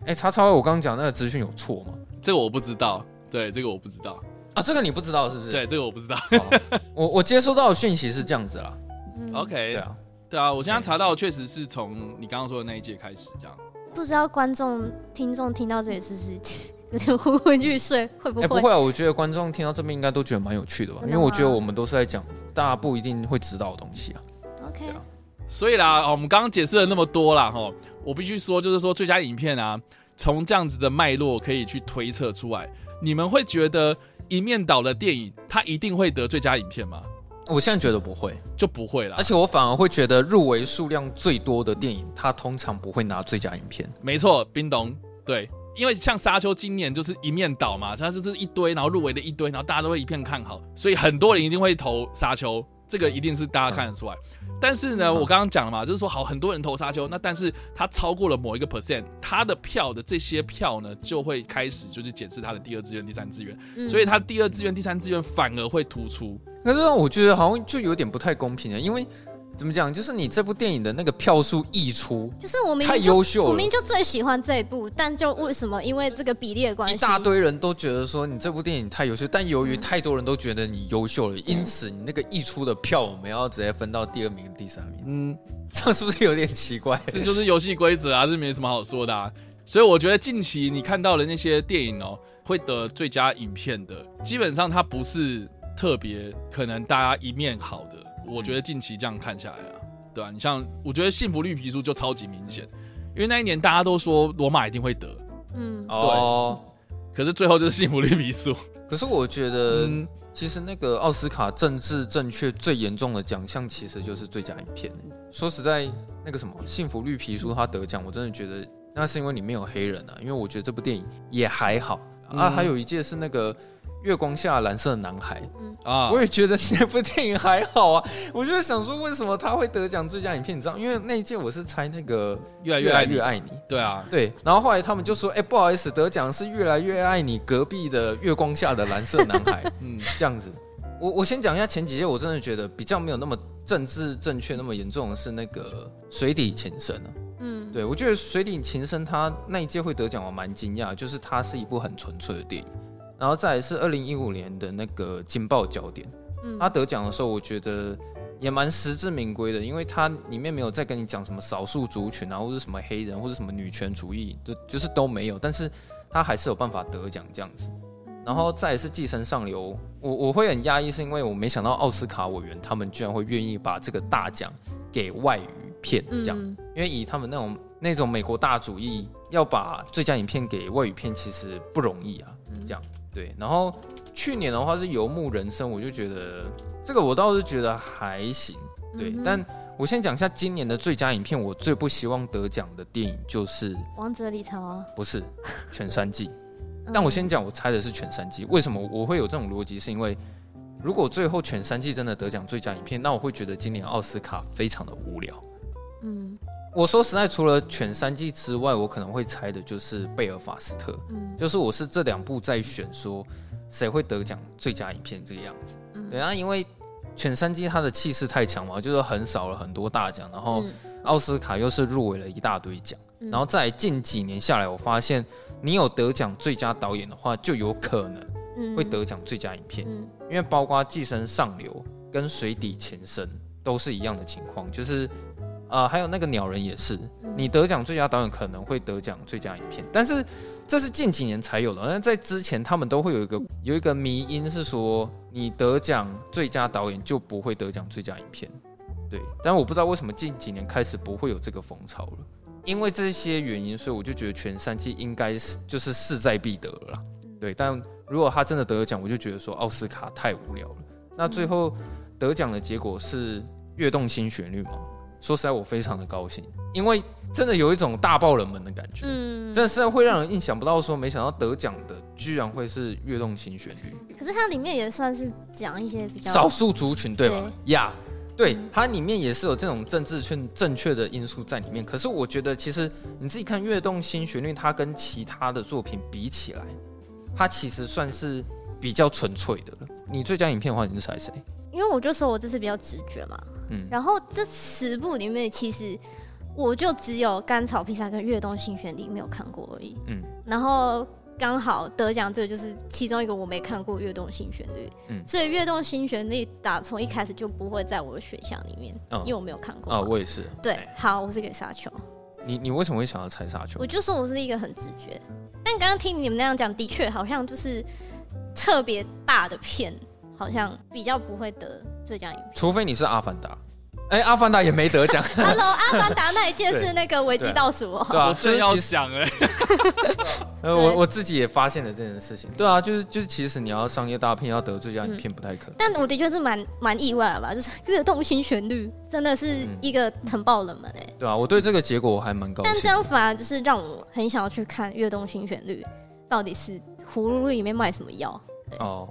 [SPEAKER 1] 哎，叉叉，我刚刚讲那个资讯有错吗？
[SPEAKER 3] 这个我不知道。对，这个我不知道。
[SPEAKER 1] 啊，这个你不知道是不是？
[SPEAKER 3] 对，这个我不知道。
[SPEAKER 1] 我我接收到的讯息是这样子啦。
[SPEAKER 3] 嗯、OK。对啊，对啊，我现在查到确实是从你刚刚说的那一届开始这样。
[SPEAKER 2] 不知道观众听众听到这里是不是 有点昏昏欲睡？会不会？
[SPEAKER 1] 不会啊，我觉得观众听到这边应该都觉得蛮有趣的吧，因为我觉得我们都是在讲大家不一定会知道的东西啊。
[SPEAKER 2] OK。
[SPEAKER 3] 所以啦，我们刚刚解释了那么多啦，哈，我必须说，就是说最佳影片啊，从这样子的脉络可以去推测出来，你们会觉得一面倒的电影，它一定会得最佳影片吗？
[SPEAKER 1] 我现在觉得不会，
[SPEAKER 3] 就不会了。
[SPEAKER 1] 而且我反而会觉得入围数量最多的电影，它通常不会拿最佳影片。
[SPEAKER 3] 没错，冰冻，对，因为像沙丘今年就是一面倒嘛，它就是一堆，然后入围的一堆，然后大家都会一片看好，所以很多人一定会投沙丘。这个一定是大家看得出来，但是呢，我刚刚讲了嘛，就是说好很多人投沙丘，那但是它超过了某一个 percent，它的票的这些票呢，就会开始就是检视它的第二志愿、第三志愿，所以他第二志愿、第三志愿反而会突出。
[SPEAKER 1] 可是我觉得好像就有点不太公平啊，因为怎么讲？就是你这部电影的那个票数溢出，
[SPEAKER 2] 就是我明明
[SPEAKER 1] 太优秀了，
[SPEAKER 2] 我明明就最喜欢这一部，但就为什么因为这个比例的关系，
[SPEAKER 1] 一大堆人都觉得说你这部电影太优秀，但由于太多人都觉得你优秀了，嗯、因此你那个溢出的票，我们要直接分到第二名、第三名。嗯，这样是不是有点奇怪？
[SPEAKER 3] 这就是游戏规则啊，这没什么好说的啊。所以我觉得近期你看到的那些电影哦，会得最佳影片的，基本上它不是特别可能大家一面好的。我觉得近期这样看下来啊，对吧、啊？你像我觉得《幸福绿皮书》就超级明显，因为那一年大家都说罗马一定会得，嗯，对。哦、可是最后就是《幸福绿皮书》。
[SPEAKER 1] 可是我觉得，其实那个奥斯卡政治正确最严重的奖项，其实就是最佳影片。说实在，那个什么《幸福绿皮书》他得奖，我真的觉得那是因为里面有黑人啊。因为我觉得这部电影也还好、嗯、啊。还有一届是那个。月光下蓝色的男孩，嗯啊，我也觉得那部电影还好啊。我就想说，为什么他会得奖最佳影片？你知道，因为那一届我是猜那个
[SPEAKER 3] 越来越爱越
[SPEAKER 1] 爱你。
[SPEAKER 3] 对啊，
[SPEAKER 1] 对。然后后来他们就说，哎、欸，不好意思，得奖是越来越爱你隔壁的月光下的蓝色男孩。嗯，这样子。我我先讲一下前几届，我真的觉得比较没有那么政治正确那么严重的是那个水底情深啊。嗯，对，我觉得水底情深他那一届会得奖，我蛮惊讶，就是它是一部很纯粹的电影。然后再来是二零一五年的那个金爆焦点，嗯，他得奖的时候，我觉得也蛮实至名归的，因为他里面没有再跟你讲什么少数族群啊，或者什么黑人或者什么女权主义，就就是都没有，但是他还是有办法得奖这样子。然后再来是寄生上流，我我会很压抑，是因为我没想到奥斯卡委员他们居然会愿意把这个大奖给外语片这样，因为以他们那种那种美国大主义，要把最佳影片给外语片其实不容易啊，这样。对，然后去年的话是游牧人生，我就觉得这个我倒是觉得还行。对，嗯、但我先讲一下今年的最佳影片，我最不希望得奖的电影就是《
[SPEAKER 2] 王者理查》啊，
[SPEAKER 1] 不是《犬山记》。但我先讲，我猜的是《犬山记》。为什么我会有这种逻辑？是因为如果最后《犬山记》真的得奖最佳影片，那我会觉得今年奥斯卡非常的无聊。嗯。我说实在，除了《犬三季》之外，我可能会猜的就是《贝尔法斯特》，嗯，就是我是这两部在选，说谁会得奖最佳影片这个样子。嗯，对啊，因为《犬三季》它的气势太强嘛，就是横扫了很多大奖，然后奥斯卡又是入围了一大堆奖，嗯，然后在近几年下来，我发现你有得奖最佳导演的话，就有可能会得奖最佳影片，嗯，因为包括《寄生上流》跟《水底情深》都是一样的情况，就是。啊、呃，还有那个鸟人也是，你得奖最佳导演可能会得奖最佳影片，但是这是近几年才有的。那在之前，他们都会有一个有一个迷因是说，你得奖最佳导演就不会得奖最佳影片，对。但我不知道为什么近几年开始不会有这个风潮了，因为这些原因，所以我就觉得全三季应该是就是势在必得了啦，对。但如果他真的得了奖，我就觉得说奥斯卡太无聊了。那最后得奖的结果是跃动新旋律吗？说实在，我非常的高兴，因为真的有一种大爆冷门的感觉，嗯，真的是会让人意想不到，说没想到得奖的居然会是《跃动新旋律》。
[SPEAKER 2] 可是它里面也算是讲一些比较
[SPEAKER 1] 少数族群，对吧？呀，对，它里面也是有这种政治正正确的因素在里面。可是我觉得，其实你自己看《跃动新旋律》，它跟其他的作品比起来，它其实算是比较纯粹的了。你最佳影片的话，你是猜谁？
[SPEAKER 2] 因为我就说我这次比较直觉嘛。嗯，然后这十部里面，其实我就只有《甘草披萨》跟《跃动新旋律》没有看过而已。嗯，然后刚好得奖这个就是其中一个我没看过《跃动新旋律》。嗯，所以《跃动新旋律》打从一开始就不会在我的选项里面，嗯、因为我没有看过。啊，
[SPEAKER 1] 我也是。
[SPEAKER 2] 对，好，我是给沙丘。
[SPEAKER 1] 你你为什么会想要猜沙丘？
[SPEAKER 2] 我就说我是一个很直觉，但刚刚听你们那样讲，的确好像就是特别大的片。好像比较不会得最佳影片，
[SPEAKER 1] 除非你是阿凡达。哎，阿凡达也没得奖。
[SPEAKER 2] Hello，阿凡达那一届是那个危机倒数哦。
[SPEAKER 1] 对啊，
[SPEAKER 3] 真要想哎。
[SPEAKER 1] 呃，我我自己也发现了这件事情。对啊，就是就是，其实你要商业大片要得最佳影片不太可能。
[SPEAKER 2] 但我的确是蛮蛮意外的吧，就是跃动新旋律真的是一个很爆冷门哎。
[SPEAKER 1] 对啊，我对这个结果我还蛮高兴。
[SPEAKER 2] 但这样反而就是让我很想要去看跃动新旋律到底是葫芦里面卖什么药哦。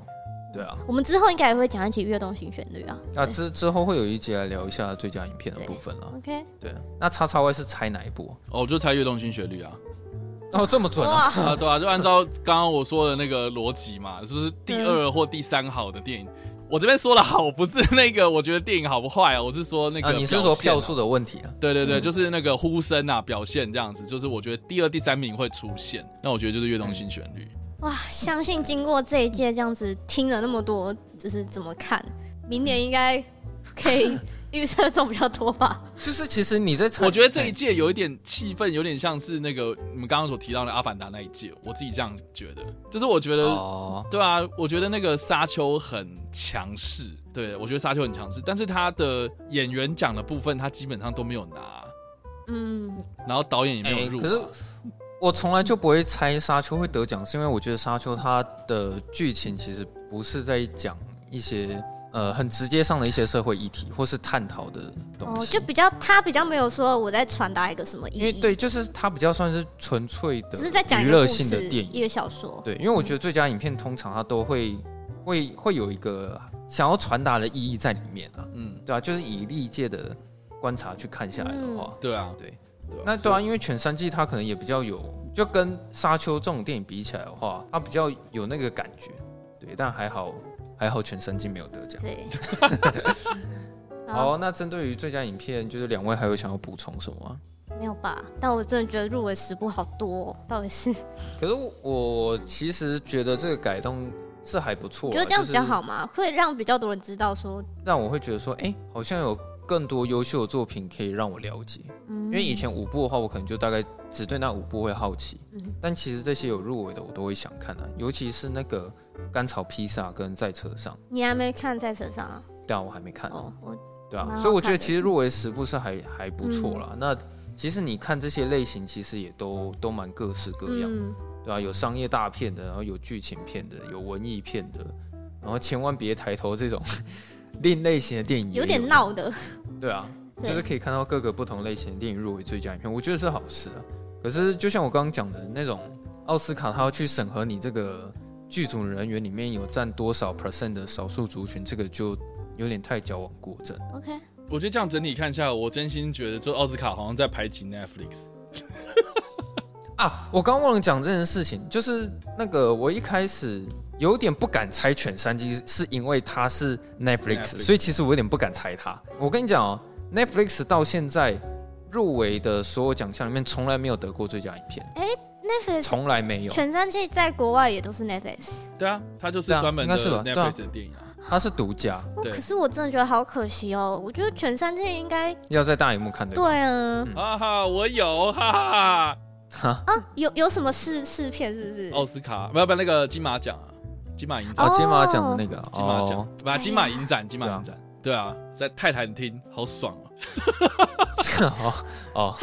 [SPEAKER 1] 对啊，
[SPEAKER 2] 我们之后应该也会讲一起跃动新旋律啊。
[SPEAKER 1] 那之之后会有一集来聊一下最佳影片的部分了。
[SPEAKER 2] OK，
[SPEAKER 1] 对。那叉叉 Y 是猜哪一部？
[SPEAKER 3] 哦，就猜跃动新旋律啊。
[SPEAKER 1] 哦，这么准啊？
[SPEAKER 3] 啊，对啊，就按照刚刚我说的那个逻辑嘛，就是第二或第三好的电影，我这边说的好不是那个，我觉得电影好不坏啊，我是说那个、啊。
[SPEAKER 1] 你是说票数的问题啊？
[SPEAKER 3] 对对对，嗯、就是那个呼声啊，表现这样子，就是我觉得第二、第三名会出现，那我觉得就是跃动新旋律。
[SPEAKER 2] 哇，相信经过这一届这样子听了那么多，就是怎么看，明年应该可以。预测中比较多吧，
[SPEAKER 1] 就是其实你在，
[SPEAKER 3] 我觉得这一届有一点气氛，有点像是那个你们刚刚所提到的《阿凡达》那一届，我自己这样觉得，就是我觉得，哦、对啊，我觉得那个沙丘很强势，对，我觉得沙丘很强势，但是他的演员奖的部分，他基本上都没有拿，嗯，然后导演也没有入、啊欸。可是
[SPEAKER 1] 我从来就不会猜沙丘会得奖，是因为我觉得沙丘它的剧情其实不是在讲一些。呃，很直接上的一些社会议题，或是探讨的东西，
[SPEAKER 2] 哦，就比较他比较没有说我在传达一个什么意义。
[SPEAKER 1] 因为对，就是他比较算是纯粹的，
[SPEAKER 2] 只是在讲娱乐性的电影，一个小说。
[SPEAKER 1] 对，因为我觉得最佳影片通常它都会会会有一个想要传达的意义在里面啊。嗯，对啊，就是以历届的观察去看下来的话，
[SPEAKER 3] 对啊，
[SPEAKER 1] 对，那对啊，因为犬山记它可能也比较有，就跟沙丘这种电影比起来的话，它比较有那个感觉。对，但还好。还好犬山记没有得奖。对。好，那针对于最佳影片，就是两位还有想要补充什么吗？
[SPEAKER 2] 没有吧？但我真的觉得入围十部好多，哦，到底是？
[SPEAKER 1] 可是我其实觉得这个改动是还不错。
[SPEAKER 2] 觉得这样比较好吗？会让比较多人知道说，
[SPEAKER 1] 让我会觉得说，哎、欸，好像有更多优秀的作品可以让我了解。嗯。因为以前五部的话，我可能就大概只对那五部会好奇。嗯。但其实这些有入围的，我都会想看啊，尤其是那个。甘草披萨跟在车上，
[SPEAKER 2] 你还没看在车上啊？
[SPEAKER 1] 对啊，我还没看。哦，我对啊，所以我觉得其实入围十部是还还不错啦。嗯、那其实你看这些类型，其实也都都蛮各式各样，嗯、对啊，有商业大片的，然后有剧情片的，有文艺片的，然后千万别抬头这种另类型的电影有，
[SPEAKER 2] 有点闹的。
[SPEAKER 1] 对啊，就是可以看到各个不同类型的电影入围最佳影片，我觉得是好事啊。可是就像我刚刚讲的那种奥斯卡，他要去审核你这个。剧组人员里面有占多少 percent 的少数族群，这个就有点太矫枉过正。
[SPEAKER 2] OK，
[SPEAKER 3] 我觉得这样整体看下来，我真心觉得，就奥斯卡好像在排挤 Netflix。
[SPEAKER 1] 啊，我刚忘了讲这件事情，就是那个我一开始有点不敢猜《犬山记》，是因为它是 Netflix，, Netflix 所以其实我有点不敢猜它。我跟你讲哦，Netflix 到现在入围的所有奖项里面，从来没有得过最佳影片。
[SPEAKER 2] 欸 Netflix
[SPEAKER 1] 从来没有，
[SPEAKER 2] 犬山记在国外也都是 Netflix。
[SPEAKER 3] 对啊，它就是专门的 Netflix 的电影啊，
[SPEAKER 1] 它是独家。
[SPEAKER 2] 可是我真的觉得好可惜哦，我觉得犬山记应该
[SPEAKER 1] 要在大荧幕看的。
[SPEAKER 2] 对啊，
[SPEAKER 3] 哈哈，我有哈哈
[SPEAKER 2] 哈啊，有有什么试试片是不是？
[SPEAKER 3] 奥斯卡不要不那个金马奖啊，金马影展。
[SPEAKER 1] 哦，金马奖的那个
[SPEAKER 3] 金马奖，把金马影展，金马影展。对啊，在泰坦厅，好爽 哦！
[SPEAKER 1] 哦哦，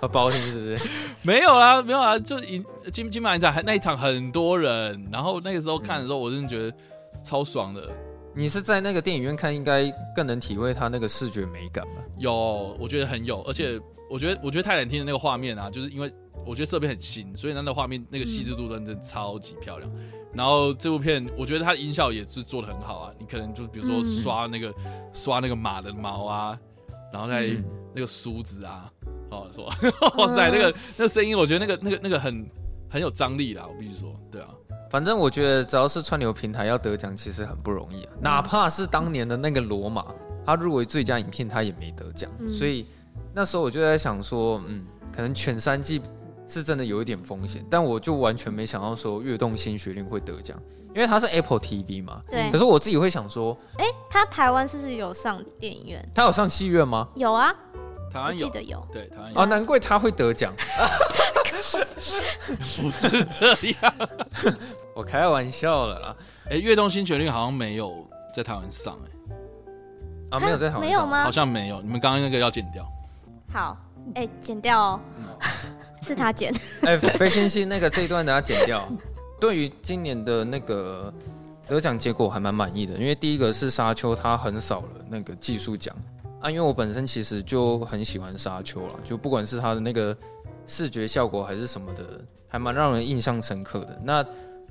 [SPEAKER 1] 好不好听是不是？
[SPEAKER 3] 没有啊，没有啊，就影金金马影展还那一场很多人，然后那个时候看的时候，我真的觉得超爽的。
[SPEAKER 1] 你是在那个电影院看，应该更能体会它那个视觉美感吧？
[SPEAKER 3] 有，我觉得很有，而且我觉得我觉得泰坦厅的那个画面啊，就是因为我觉得设备很新，所以它的画面那个细致度真的超级漂亮。然后这部片，我觉得它的音效也是做的很好啊。你可能就比如说刷那个、嗯、刷那个马的毛啊，然后再那个梳子啊，哦，是吧？哇塞，那个那个声音，我觉得那个那个那个很很有张力啦。我必须说，对啊。
[SPEAKER 1] 反正我觉得只要是串流平台要得奖，其实很不容易啊。哪怕是当年的那个罗马，它入围最佳影片，它也没得奖。嗯、所以那时候我就在想说，嗯，可能犬山记。是真的有一点风险，但我就完全没想到说《跃动新旋律》会得奖，因为它是 Apple TV 嘛。
[SPEAKER 2] 对。
[SPEAKER 1] 可是我自己会想说，
[SPEAKER 2] 哎、欸，它台湾是不是有上电影院？
[SPEAKER 1] 它有上戏院吗？
[SPEAKER 2] 有啊，
[SPEAKER 3] 台湾有，
[SPEAKER 2] 记得有。
[SPEAKER 3] 对，台湾有。
[SPEAKER 1] 啊，难怪它会得奖。
[SPEAKER 3] 不是这样，
[SPEAKER 1] 我开玩笑了啦。
[SPEAKER 3] 哎、欸，《跃动新旋律》好像没有在台湾上、欸，哎，
[SPEAKER 1] 啊，没有在台湾上，
[SPEAKER 2] 没有吗？
[SPEAKER 3] 好像没有。你们刚刚那个要剪掉。
[SPEAKER 2] 好，哎、欸，剪掉哦。是他剪，
[SPEAKER 1] 哎，飞星星那个这一段等下剪掉。对于今年的那个得奖结果还蛮满意的，因为第一个是沙丘，他很少了那个技术奖啊。因为我本身其实就很喜欢沙丘了，就不管是他的那个视觉效果还是什么的，还蛮让人印象深刻的。那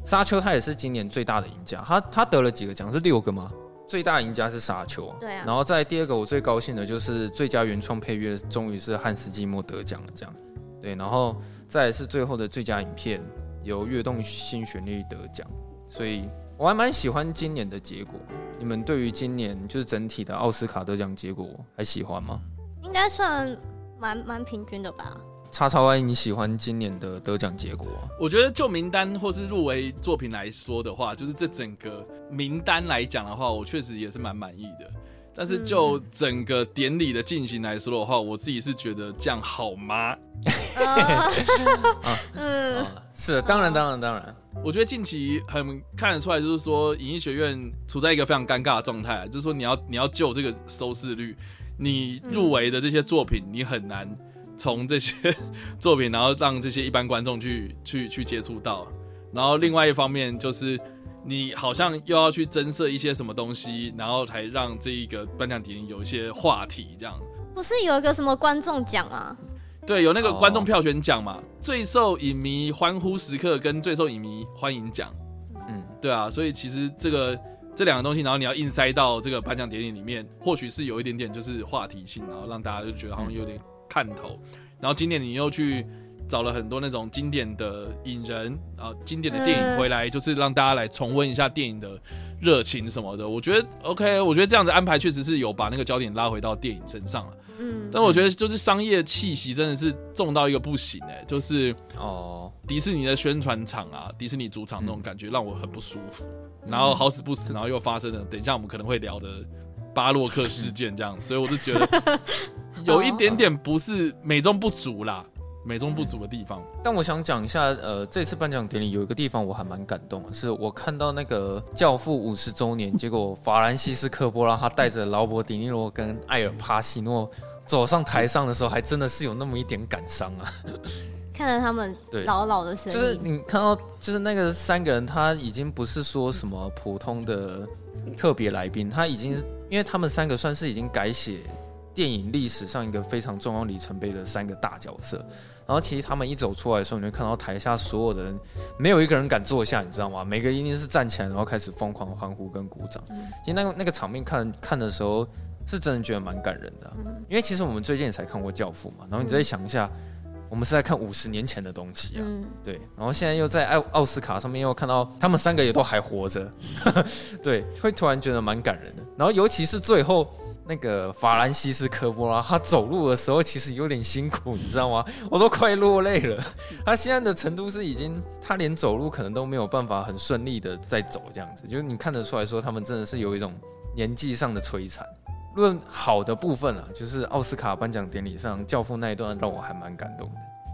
[SPEAKER 1] 沙丘他也是今年最大的赢家，他他得了几个奖？是六个吗？最大赢家是沙丘，
[SPEAKER 2] 对啊。
[SPEAKER 1] 然后在第二个我最高兴的就是最佳原创配乐，终于是汉斯季默得奖了，这样。对，然后再是最后的最佳影片由跃动新旋律得奖，所以我还蛮喜欢今年的结果。你们对于今年就是整体的奥斯卡得奖结果还喜欢吗？
[SPEAKER 2] 应该算蛮蛮平均的吧。
[SPEAKER 1] 叉叉 Y，你喜欢今年的得奖结果？
[SPEAKER 3] 我觉得就名单或是入围作品来说的话，就是这整个名单来讲的话，我确实也是蛮满意的。但是就整个典礼的进行来说的话，我自己是觉得这样好吗？
[SPEAKER 1] 嗯，是，当然，当然，当然。
[SPEAKER 3] 我觉得近期很看得出来，就是说影艺学院处在一个非常尴尬的状态，就是说你要你要救这个收视率，你入围的这些作品，你很难从这些作品，然后让这些一般观众去去去接触到。然后另外一方面就是。你好像又要去增设一些什么东西，然后才让这一个颁奖典礼有一些话题，这样。
[SPEAKER 2] 不是有一个什么观众奖啊？
[SPEAKER 3] 对，有那个观众票选奖嘛，最受影迷欢呼时刻跟最受影迷欢迎奖。嗯，对啊，所以其实这个这两个东西，然后你要硬塞到这个颁奖典礼里面，或许是有一点点就是话题性，然后让大家就觉得好像有点看头。然后今年你又去。找了很多那种经典的影人啊，经典的电影回来，就是让大家来重温一下电影的热情什么的。我觉得 OK，我觉得这样的安排确实是有把那个焦点拉回到电影身上了。嗯，但我觉得就是商业气息真的是重到一个不行哎、欸，就是哦，迪士尼的宣传场啊，迪士尼主场那种感觉让我很不舒服。然后好死不死，然后又发生了，等一下我们可能会聊的巴洛克事件这样，所以我就觉得 有一点点不是美中不足啦。美中不足的地方，
[SPEAKER 1] 但我想讲一下，呃，这次颁奖典礼有一个地方我还蛮感动的，是我看到那个《教父》五十周年，结果法兰西斯科波拉他带着劳勃迪尼罗跟艾尔帕西诺走上台上的时候，还真的是有那么一点感伤啊。
[SPEAKER 2] 看着他们老老的身影，
[SPEAKER 1] 就是你看到，就是那个三个人，他已经不是说什么普通的特别来宾，他已经因为他们三个算是已经改写电影历史上一个非常重要里程碑的三个大角色。然后其实他们一走出来的时候，你会看到台下所有的人，没有一个人敢坐下，你知道吗？每个人一定是站起来，然后开始疯狂欢呼跟鼓掌。其实那个那个场面看看的时候，是真的觉得蛮感人的啊。因为其实我们最近也才看过《教父》嘛，然后你再想一下，我们是在看五十年前的东西啊，对。然后现在又在奥奥斯卡上面又看到他们三个也都还活着，对，会突然觉得蛮感人的。然后尤其是最后。那个法兰西斯科波拉，他走路的时候其实有点辛苦，你知道吗？我都快落泪了。他现在的程度是已经，他连走路可能都没有办法很顺利的在走这样子，就是你看得出来说他们真的是有一种年纪上的摧残。论好的部分啊，就是奥斯卡颁奖典礼上教父那一段让我还蛮感动。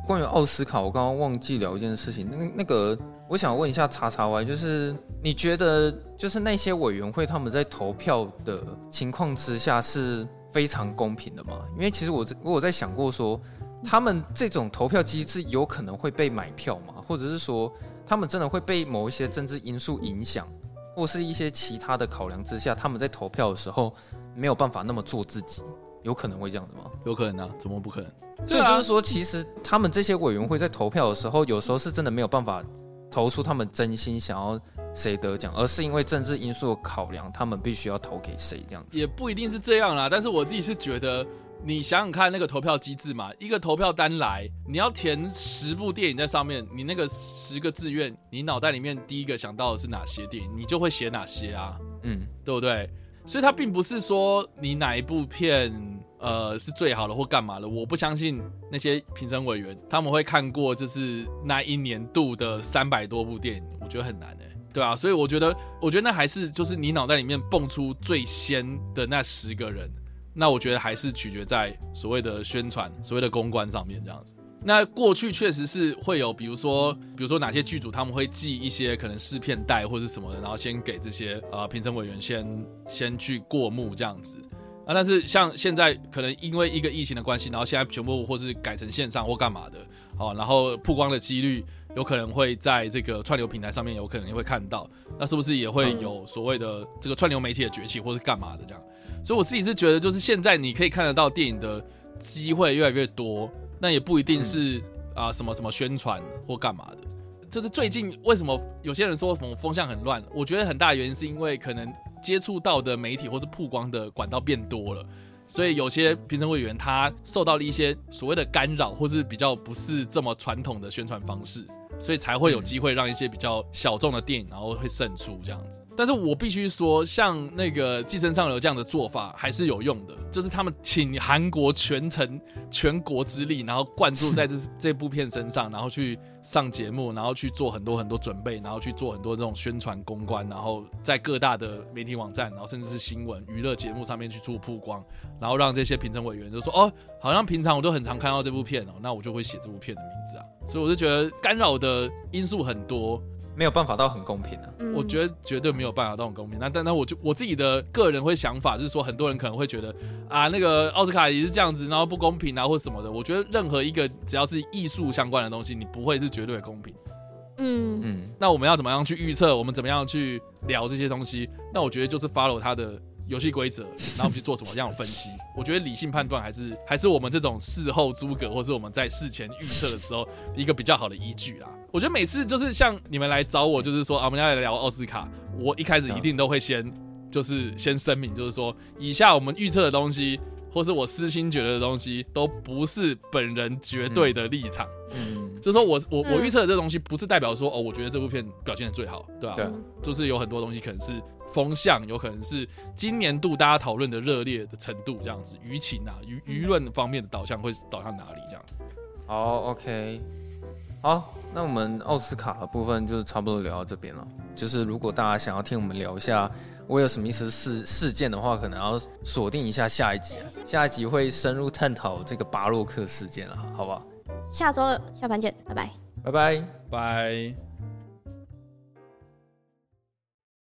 [SPEAKER 1] 关于奥斯卡，我刚刚忘记聊一件事情。那那个，我想问一下叉叉 Y，就是你觉得，就是那些委员会他们在投票的情况之下是非常公平的吗？因为其实我我有在想过说，他们这种投票机制有可能会被买票吗？或者是说，他们真的会被某一些政治因素影响，或是一些其他的考量之下，他们在投票的时候没有办法那么做自己？有可能会这样的吗？
[SPEAKER 3] 有可能啊，怎么不可能？
[SPEAKER 1] 所以就是说，其实他们这些委员会在投票的时候，有时候是真的没有办法投出他们真心想要谁得奖，而是因为政治因素的考量，他们必须要投给谁这样子。
[SPEAKER 3] 也不一定是这样啦，但是我自己是觉得，你想想看那个投票机制嘛，一个投票单来，你要填十部电影在上面，你那个十个志愿，你脑袋里面第一个想到的是哪些电影，你就会写哪些啊，嗯，对不对？所以它并不是说你哪一部片呃是最好的或干嘛的，我不相信那些评审委员他们会看过就是那一年度的三百多部电影，我觉得很难哎、对啊，所以我觉得我觉得那还是就是你脑袋里面蹦出最先的那十个人，那我觉得还是取决在所谓的宣传、所谓的公关上面这样子。那过去确实是会有，比如说，比如说哪些剧组他们会寄一些可能试片带或是什么的，然后先给这些呃评审委员先先去过目这样子啊。但是像现在可能因为一个疫情的关系，然后现在全部或是改成线上或干嘛的，哦，然后曝光的几率有可能会在这个串流平台上面有可能也会看到，那是不是也会有所谓的这个串流媒体的崛起或是干嘛的这样？所以我自己是觉得，就是现在你可以看得到电影的机会越来越多。那也不一定是啊、呃、什么什么宣传或干嘛的，就是最近为什么有些人说什么风向很乱？我觉得很大的原因是因为可能接触到的媒体或是曝光的管道变多了，所以有些评审委员他受到了一些所谓的干扰，或是比较不是这么传统的宣传方式，所以才会有机会让一些比较小众的电影然后会胜出这样子。但是我必须说，像那个《寄生上流》这样的做法还是有用的，就是他们请韩国全程全国之力，然后灌注在这 这部片身上，然后去上节目，然后去做很多很多准备，然后去做很多这种宣传公关，然后在各大的媒体网站，然后甚至是新闻娱乐节目上面去做曝光，然后让这些评审委员就说：“哦，好像平常我都很常看到这部片哦，那我就会写这部片的名字啊。”所以我就觉得干扰的因素很多。
[SPEAKER 1] 没有办法到很公平啊，
[SPEAKER 3] 我觉得绝对没有办法到很公平。那但那我就我自己的个人会想法就是说，很多人可能会觉得啊，那个奥斯卡也是这样子，然后不公平啊，或什么的。我觉得任何一个只要是艺术相关的东西，你不会是绝对的公平。
[SPEAKER 2] 嗯嗯。
[SPEAKER 3] 那我们要怎么样去预测？我们怎么样去聊这些东西？那我觉得就是 follow 他的游戏规则，然后我们去做什么样的分析？我觉得理性判断还是还是我们这种事后诸葛，或是我们在事前预测的时候一个比较好的依据啦。我觉得每次就是像你们来找我，就是说啊，我们要来聊奥斯卡，我一开始一定都会先就是先声明，就是说以下我们预测的东西，或是我私心觉得的东西，都不是本人绝对的立场。嗯，就是说我我我预测的这东西，不是代表说哦，我觉得这部片表现的最好，对吧？对，就是有很多东西可能是风向，有可能是今年度大家讨论的热烈的程度，这样子舆情啊，舆舆论方面的导向会导向哪里？这样。
[SPEAKER 1] 好，OK。好，那我们奥斯卡的部分就是差不多聊到这边了。就是如果大家想要听我们聊一下我有什么意思事事件的话，可能要锁定一下下一集啊。下一集会深入探讨这个巴洛克事件了，好不好？
[SPEAKER 2] 下周二下班见，拜拜，
[SPEAKER 1] 拜拜，
[SPEAKER 3] 拜。